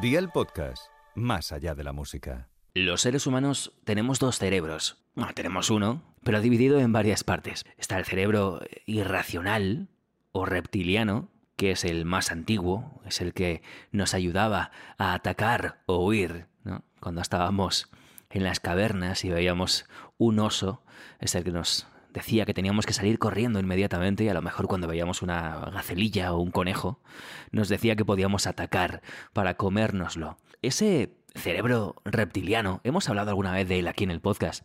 Día el podcast, más allá de la música. Los seres humanos tenemos dos cerebros. Bueno, tenemos uno, pero dividido en varias partes. Está el cerebro irracional o reptiliano, que es el más antiguo, es el que nos ayudaba a atacar o huir, ¿no? Cuando estábamos en las cavernas y veíamos un oso, es el que nos decía que teníamos que salir corriendo inmediatamente y a lo mejor cuando veíamos una gacelilla o un conejo, nos decía que podíamos atacar para comérnoslo. Ese cerebro reptiliano, hemos hablado alguna vez de él aquí en el podcast,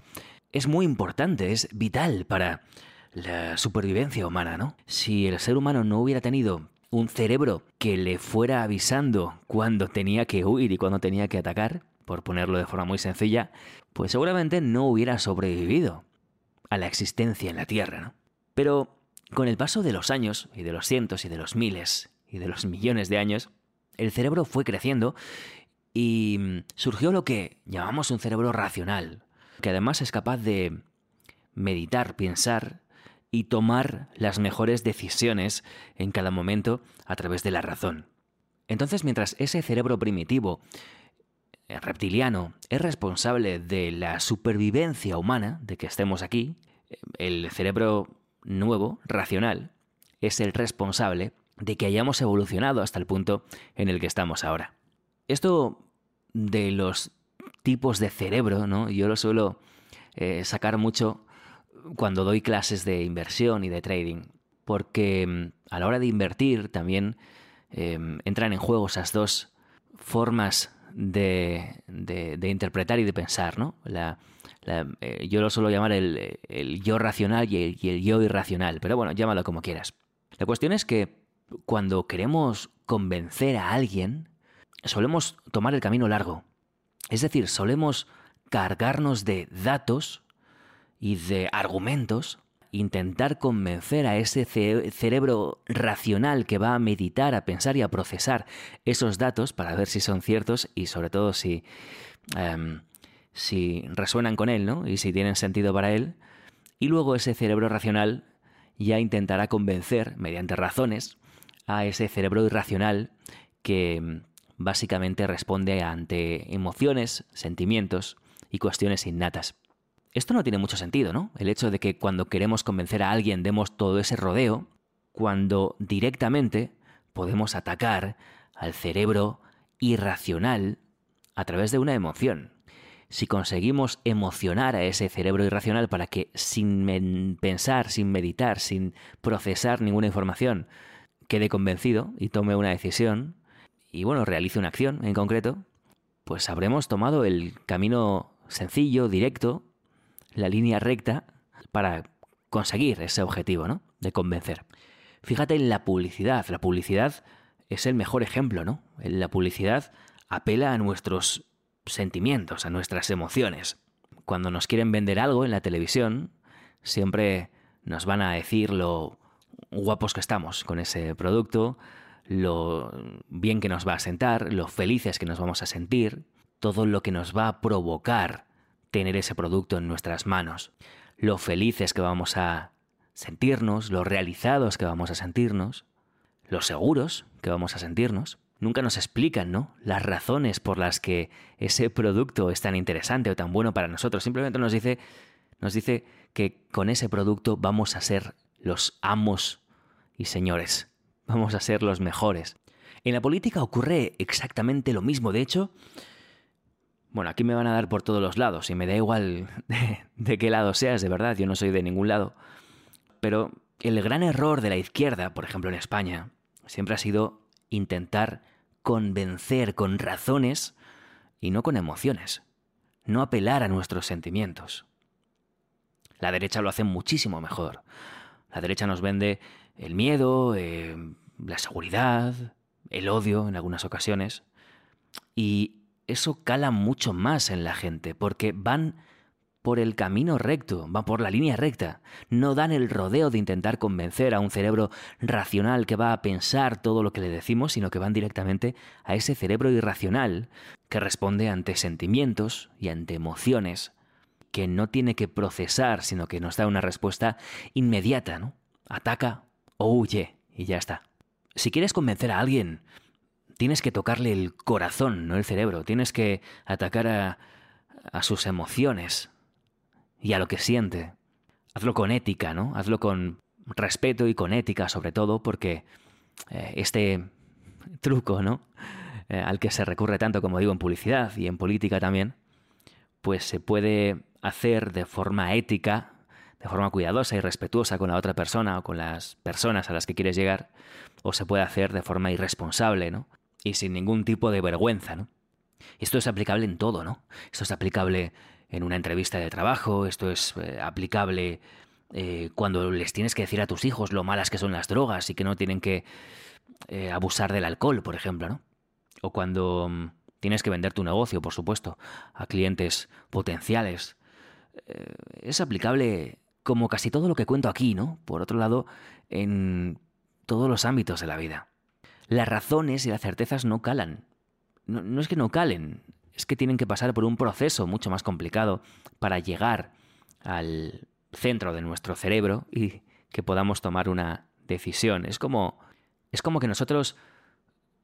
es muy importante, es vital para la supervivencia humana, ¿no? Si el ser humano no hubiera tenido un cerebro que le fuera avisando cuando tenía que huir y cuando tenía que atacar, por ponerlo de forma muy sencilla, pues seguramente no hubiera sobrevivido a la existencia en la Tierra. ¿no? Pero con el paso de los años, y de los cientos, y de los miles, y de los millones de años, el cerebro fue creciendo y surgió lo que llamamos un cerebro racional, que además es capaz de meditar, pensar y tomar las mejores decisiones en cada momento a través de la razón. Entonces, mientras ese cerebro primitivo reptiliano es responsable de la supervivencia humana, de que estemos aquí, el cerebro nuevo, racional, es el responsable de que hayamos evolucionado hasta el punto en el que estamos ahora. Esto de los tipos de cerebro, ¿no? Yo lo suelo eh, sacar mucho cuando doy clases de inversión y de trading, porque mm, a la hora de invertir también eh, entran en juego esas dos formas de, de, interpretar y de pensar, ¿no? La, eh, yo lo suelo llamar el, yo racional y y el, yo irracional, pero bueno, llámalo como quieras. La cuestión es que cuando queremos convencer a alguien, solemos tomar el camino largo. Es decir, solemos cargarnos de datos y de argumentos intentar convencer a ese cerebro racional que va a meditar, a pensar y a procesar esos datos para ver si son ciertos y sobre todo si, em, si resuenan con él, ¿no? Y si tienen sentido para él. Y luego ese cerebro racional ya intentará convencer, mediante razones, a ese cerebro irracional que em, básicamente responde ante emociones, sentimientos y cuestiones innatas. Esto no tiene mucho sentido, ¿no? El hecho de que cuando queremos convencer a alguien demos todo ese rodeo, cuando directamente podemos atacar al cerebro irracional a través de una emoción. Si conseguimos emocionar a ese cerebro irracional para que sin pensar, sin meditar, sin procesar ninguna información, quede convencido y tome una decisión y bueno, realice una acción en concreto, pues habremos tomado el camino sencillo, directo, la línea recta para conseguir ese objetivo, ¿no? De convencer. Fíjate en la publicidad. La publicidad es el mejor ejemplo, ¿no? La publicidad apela a nuestros sentimientos, a nuestras emociones. Cuando nos quieren vender algo en la televisión, siempre nos van a decir lo guapos que estamos con ese producto, lo bien que nos va a sentar, lo felices que nos vamos a sentir, todo lo que nos va a provocar tener ese producto en nuestras manos, lo felices que vamos a sentirnos, lo realizados que vamos a sentirnos, los seguros que vamos a sentirnos. Nunca nos explican, ¿no? Las razones por las que ese producto es tan interesante o tan bueno para nosotros. Simplemente nos dice, nos dice que con ese producto vamos a ser los amos y señores. Vamos a ser los mejores. En la política ocurre exactamente lo mismo. De hecho, bueno, aquí me van a dar por todos los lados y me da igual de, qué lado seas, de verdad, yo no soy de ningún lado. Pero el gran error de la izquierda, por ejemplo en España, siempre ha sido intentar convencer con razones y no con emociones, no apelar a nuestros sentimientos. La derecha lo hace muchísimo mejor. La derecha nos vende el miedo, eh, la seguridad, el odio en algunas ocasiones. Y eso cala mucho más en la gente, porque van por el camino recto, van por la línea recta, no dan el rodeo de intentar convencer a un cerebro racional que va a pensar todo lo que le decimos, sino que van directamente a ese cerebro irracional que responde ante sentimientos y ante emociones, que no tiene que procesar, sino que nos da una respuesta inmediata, ¿no? Ataca o huye y ya está. Si quieres convencer a alguien tienes que tocarle el corazón, no el cerebro. Tienes que atacar a, sus emociones y a lo que siente. Hazlo con ética, ¿no? Hazlo con respeto y con ética sobre todo, porque eh, este truco, ¿no? Eh, al que se recurre tanto, como digo, en publicidad y en política también, pues se puede hacer de forma ética, de forma cuidadosa y respetuosa con la otra persona o con las personas a las que quieres llegar, o se puede hacer de forma irresponsable, ¿no? Y sin ningún tipo de vergüenza, ¿no? Esto es aplicable en todo, ¿no? Esto es aplicable en una entrevista de trabajo, esto es eh, aplicable eh, cuando les tienes que decir a tus hijos lo malas que son las drogas y que no tienen que eh, abusar del alcohol, por ejemplo, ¿no? O cuando mm, tienes que vender tu negocio, por supuesto, a clientes potenciales. Es aplicable como casi todo lo que cuento aquí, ¿no? Por otro lado, en todos los ámbitos de la vida. Las razones y las certezas no calan. no es que no calen, es que tienen que pasar por un proceso mucho más complicado para llegar al centro de nuestro cerebro y que podamos tomar una decisión. Es como, es como que nosotros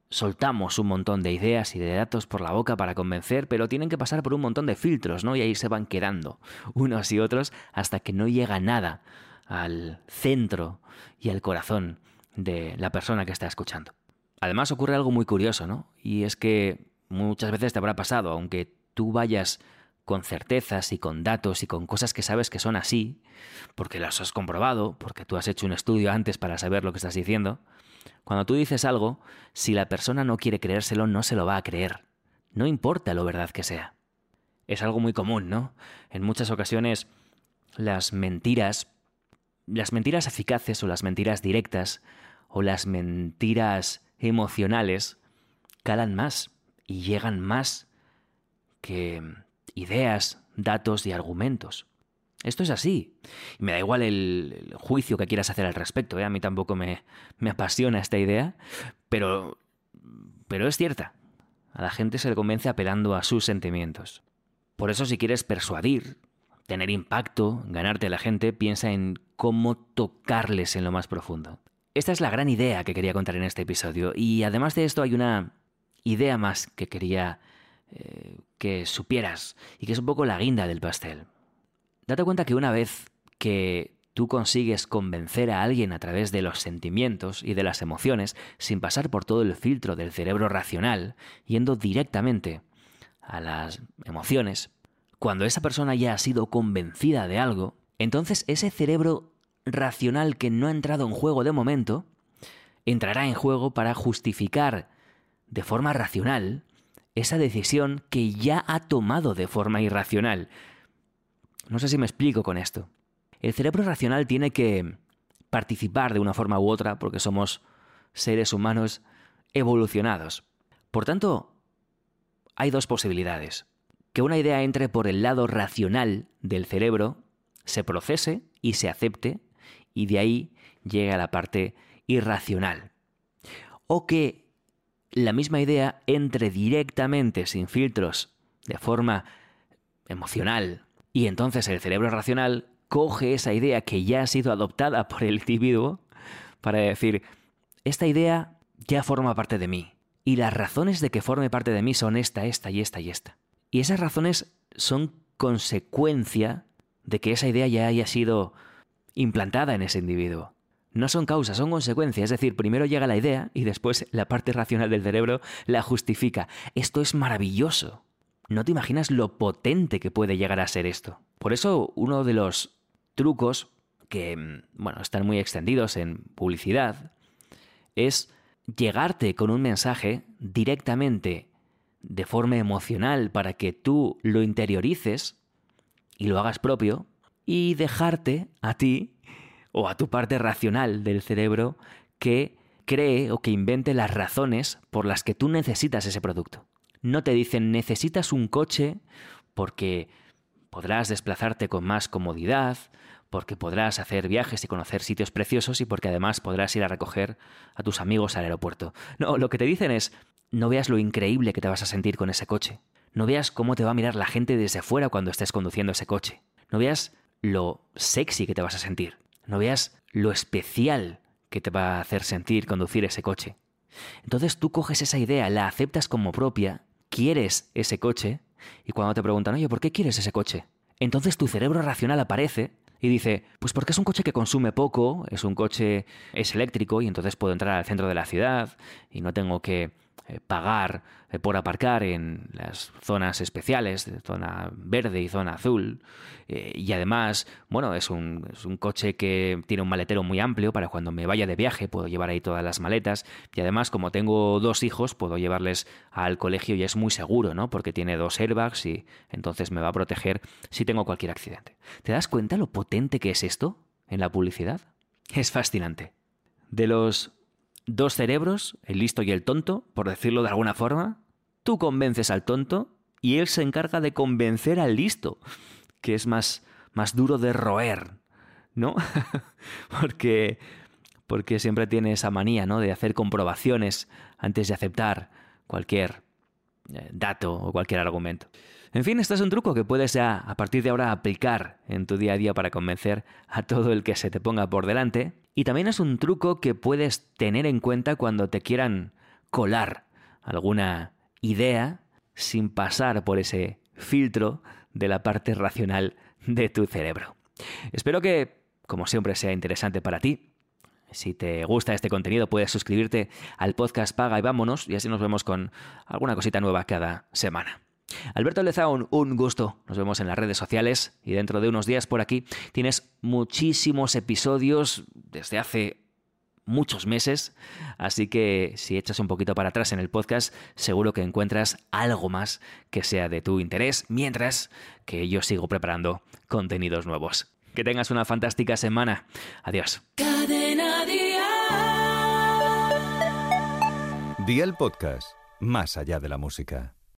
soltamos un montón de ideas y de datos por la boca para convencer, pero tienen que pasar por un montón de filtros, ¿no? Y ahí se van quedando unos y otros hasta que no llega nada al centro y al corazón de la persona que está escuchando. Además ocurre algo muy curioso, ¿no? Y es que muchas veces te habrá pasado, aunque tú vayas con certezas y con datos y con cosas que sabes que son así, porque las has comprobado, porque tú has hecho un estudio antes para saber lo que estás diciendo, cuando tú dices algo, si la persona no quiere creérselo, no se lo va a creer. No importa lo verdad que sea. Es algo muy común, ¿no? En muchas ocasiones las mentiras, las mentiras eficaces o las mentiras directas o las mentiras emocionales calan más y llegan más que ideas, datos y argumentos. Esto es así. Y me da igual el, juicio que quieras hacer al respecto. ¿eh? A mí tampoco me, me apasiona esta idea, pero, pero es cierta. A la gente se le convence apelando a sus sentimientos. Por eso si quieres persuadir, tener impacto, ganarte a la gente, piensa en cómo tocarles en lo más profundo. Esta es la gran idea que quería contar en este episodio. Y además de esto hay una idea más que quería eh, que supieras y que es un poco la guinda del pastel. Date cuenta que una vez que tú consigues convencer a alguien a través de los sentimientos y de las emociones, sin pasar por todo el filtro del cerebro racional, yendo directamente a las emociones, cuando esa persona ya ha sido convencida de algo, entonces ese cerebro racional que no ha entrado en juego de momento, entrará en juego para justificar de forma racional esa decisión que ya ha tomado de forma irracional. No sé si me explico con esto. El cerebro racional tiene que participar de una forma u otra porque somos seres humanos evolucionados. Por tanto, hay dos posibilidades. Que una idea entre por el lado racional del cerebro, se procese y se acepte, y de ahí llegue a la parte irracional. O que la misma idea entre directamente, sin filtros, de forma emocional. Y entonces el cerebro racional coge esa idea que ya ha sido adoptada por el individuo para decir, esta idea ya forma parte de mí. Y las razones de que forme parte de mí son esta, esta y esta y esta. Y esas razones son consecuencia de que esa idea ya haya sido implantada en ese individuo. No son causas, son consecuencias. Es decir, primero llega la idea y después la parte racional del cerebro la justifica. Esto es maravilloso. No te imaginas lo potente que puede llegar a ser esto. Por eso uno de los trucos que, mm, bueno, están muy extendidos en publicidad es llegarte con un mensaje directamente de forma emocional para que tú lo interiorices y lo hagas propio y dejarte a ti o a tu parte racional del cerebro que cree o que invente las razones por las que tú necesitas ese producto. No te dicen necesitas un coche porque podrás desplazarte con más comodidad, porque podrás hacer viajes y conocer sitios preciosos y porque además podrás ir a recoger a tus amigos al aeropuerto. No, lo que te dicen es no veas lo increíble que te vas a sentir con ese coche. No veas cómo te va a mirar la gente desde fuera cuando estés conduciendo ese coche. No veas lo sexy que te vas a sentir. No veas lo especial que te va a hacer sentir conducir ese coche. Entonces tú coges esa idea, la aceptas como propia, quieres ese coche, y cuando te preguntan, oye, ¿por qué quieres ese coche? Entonces tu cerebro racional aparece y dice, pues porque es un coche que consume poco, es un coche, es eléctrico y entonces puedo entrar al centro de la ciudad y no tengo que pagar eh, por aparcar en las zonas especiales, zona verde y zona azul. Eh, y además, bueno, es un, es un, coche que tiene un maletero muy amplio para cuando me vaya de viaje, puedo llevar ahí todas las maletas. Y además, como tengo dos hijos, puedo llevarles al colegio y es muy seguro, ¿no? Porque tiene dos airbags y entonces me va a proteger si tengo cualquier accidente. ¿Te das cuenta lo potente que es esto en la publicidad? Es fascinante. De los dos cerebros, el listo y el tonto, por decirlo de alguna forma. Tú convences al tonto y él se encarga de convencer al listo, que es más, más duro de roer, ¿no? porque, porque siempre tiene esa manía, ¿no? De hacer comprobaciones antes de aceptar cualquier eh, dato o cualquier argumento. En fin, este es un truco que puedes a partir de ahora aplicar en tu día a día para convencer a todo el que se te ponga por delante. Y también es un truco que puedes tener en cuenta cuando te quieran colar alguna idea sin pasar por ese filtro de la parte racional de tu cerebro. Espero que, como siempre, sea interesante para ti. Si te gusta este contenido, puedes suscribirte al podcast Paga y vámonos, y así nos vemos con alguna cosita nueva cada semana. Alberto Lezaun, un gusto. Nos vemos en las redes sociales y dentro de unos días por aquí tienes muchísimos episodios desde hace muchos meses, así que si echas un poquito para atrás en el podcast, seguro que encuentras algo más que sea de tu interés, mientras que yo sigo preparando contenidos nuevos. Que tengas una fantástica semana. Adiós. Día el podcast, más allá de la música.